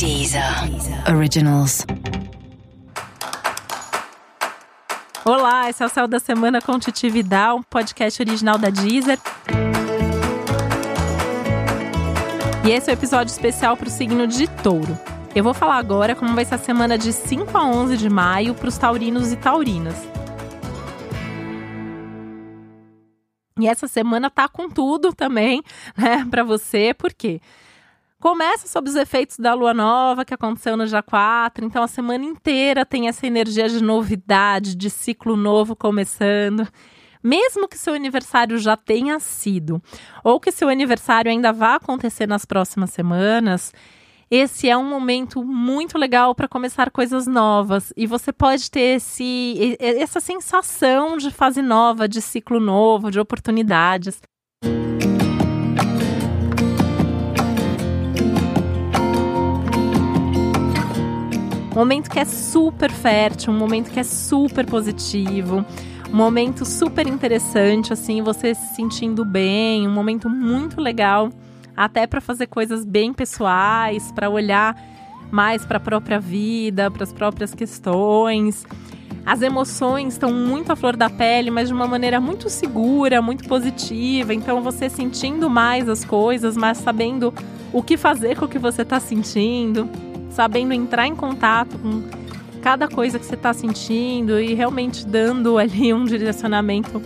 Deezer Originals. Olá, esse é o Céu da Semana com Titi Vidal, um podcast original da Deezer. E esse é o um episódio especial para o signo de Touro. Eu vou falar agora como vai ser a semana de 5 a 11 de maio para os taurinos e taurinas. E essa semana tá com tudo também, né, para você, por quê? Começa sob os efeitos da lua nova que aconteceu no dia 4, então a semana inteira tem essa energia de novidade, de ciclo novo começando. Mesmo que seu aniversário já tenha sido, ou que seu aniversário ainda vá acontecer nas próximas semanas, esse é um momento muito legal para começar coisas novas e você pode ter esse, essa sensação de fase nova, de ciclo novo, de oportunidades. Momento que é super fértil, um momento que é super positivo, um momento super interessante, assim, você se sentindo bem, um momento muito legal até para fazer coisas bem pessoais, para olhar mais para a própria vida, para as próprias questões. As emoções estão muito à flor da pele, mas de uma maneira muito segura, muito positiva. Então, você sentindo mais as coisas, mas sabendo o que fazer com o que você está sentindo, sabendo entrar em contato com cada coisa que você está sentindo e realmente dando ali um direcionamento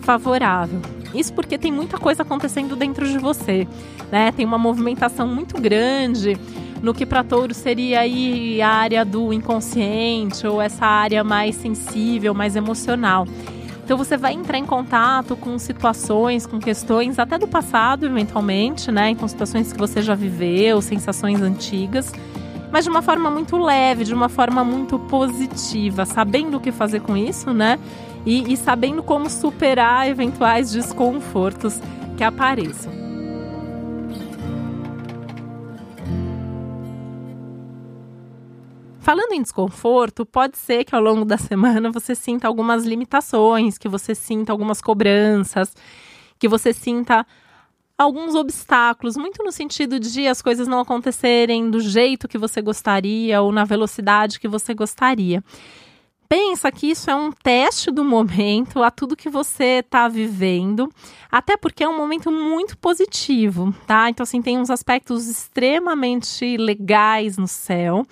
favorável. Isso porque tem muita coisa acontecendo dentro de você, né? Tem uma movimentação muito grande no que para touro seria aí a área do inconsciente ou essa área mais sensível, mais emocional. Então você vai entrar em contato com situações, com questões até do passado, eventualmente, né? Então situações que você já viveu, sensações antigas, mas de uma forma muito leve, de uma forma muito positiva, sabendo o que fazer com isso, né? e, e sabendo como superar eventuais desconfortos que apareçam. Falando em desconforto, pode ser que ao longo da semana você sinta algumas limitações, que você sinta algumas cobranças, que você sinta alguns obstáculos, muito no sentido de as coisas não acontecerem do jeito que você gostaria ou na velocidade que você gostaria pensa que isso é um teste do momento, a tudo que você está vivendo, até porque é um momento muito positivo, tá? Então, assim, tem uns aspectos extremamente legais no céu.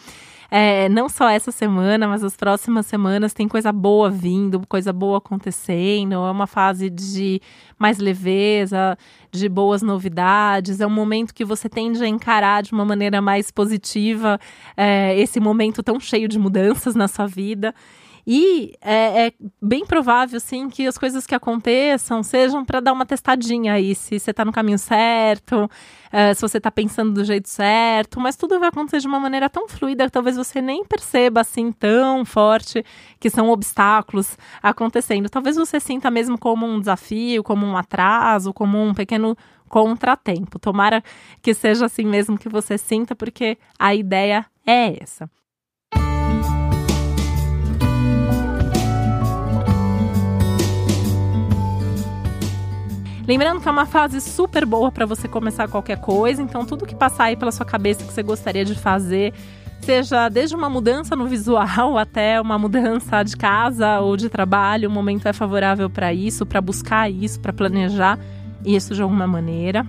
É, não só essa semana, mas as próximas semanas tem coisa boa vindo, coisa boa acontecendo. É uma fase de mais leveza, de boas novidades. É um momento que você tende a encarar de uma maneira mais positiva é, esse momento tão cheio de mudanças na sua vida. E é, é, bem provável, sim, que as coisas que aconteçam sejam para dar uma testadinha aí, se você está no caminho certo, é, se você está pensando do jeito certo, mas tudo vai acontecer de uma maneira tão fluida que talvez você nem perceba assim tão forte que são obstáculos acontecendo. Talvez você sinta mesmo como um desafio, como um atraso, como um pequeno contratempo. Tomara que seja assim mesmo que você sinta, porque a ideia é essa. Lembrando que é uma fase super boa para você começar qualquer coisa, então tudo que passar aí pela sua cabeça que você gostaria de fazer, seja desde uma mudança no visual até uma mudança de casa ou de trabalho, o momento é favorável para isso, para buscar isso, para planejar isso de alguma maneira.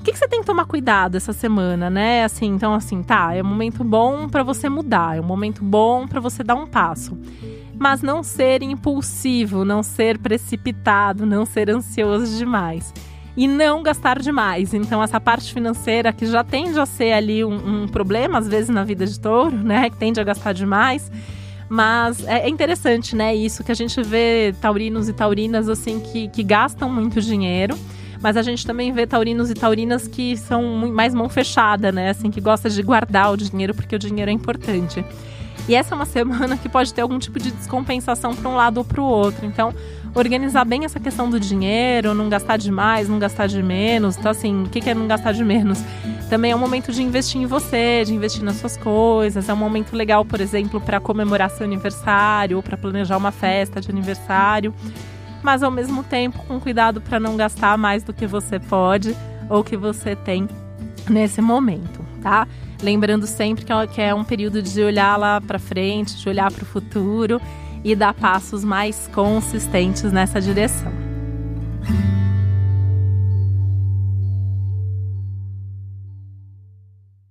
O que, que, você tem que tomar cuidado essa semana, né? Assim, então assim, tá, é um momento bom para você mudar, é um momento bom para você dar um passo mas não ser impulsivo, não ser precipitado, não ser ansioso demais. E não gastar demais. Então, essa parte financeira que já tende a ser ali um, um problema, às vezes, na vida de touro, né? Que tende a gastar demais. Mas é, é interessante, né? Isso que a gente vê taurinos e taurinas, assim, que, que gastam muito dinheiro mas a gente também vê taurinos e taurinas que são mais mão fechada, né? Assim, que gosta de guardar o dinheiro porque o dinheiro é importante. E essa é uma semana que pode ter algum tipo de descompensação para um lado ou para o outro. Então, organizar bem essa questão do dinheiro, não gastar demais, não gastar de menos. Então, assim, o que é não gastar de menos? Também é um momento de investir em você, de investir nas suas coisas. É um momento legal, por exemplo, para comemorar seu aniversário ou para planejar uma festa de aniversário. Mas ao mesmo tempo, com cuidado para não gastar mais do que você pode ou que você tem nesse momento, tá? Lembrando sempre que é um período de olhar lá para frente, de olhar para o futuro e dar passos mais consistentes nessa direção.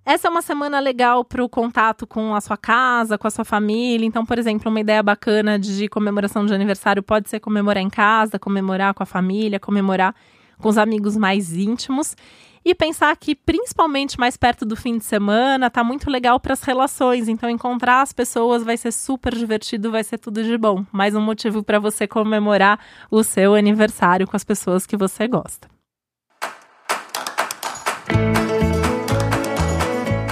Essa é uma semana legal para o contato com a sua casa, com a sua família. Então, por exemplo, uma ideia bacana de comemoração de aniversário pode ser comemorar em casa, comemorar com a família, comemorar com os amigos mais íntimos. E pensar que, principalmente mais perto do fim de semana, tá muito legal para as relações. Então, encontrar as pessoas vai ser super divertido, vai ser tudo de bom. Mais um motivo para você comemorar o seu aniversário com as pessoas que você gosta.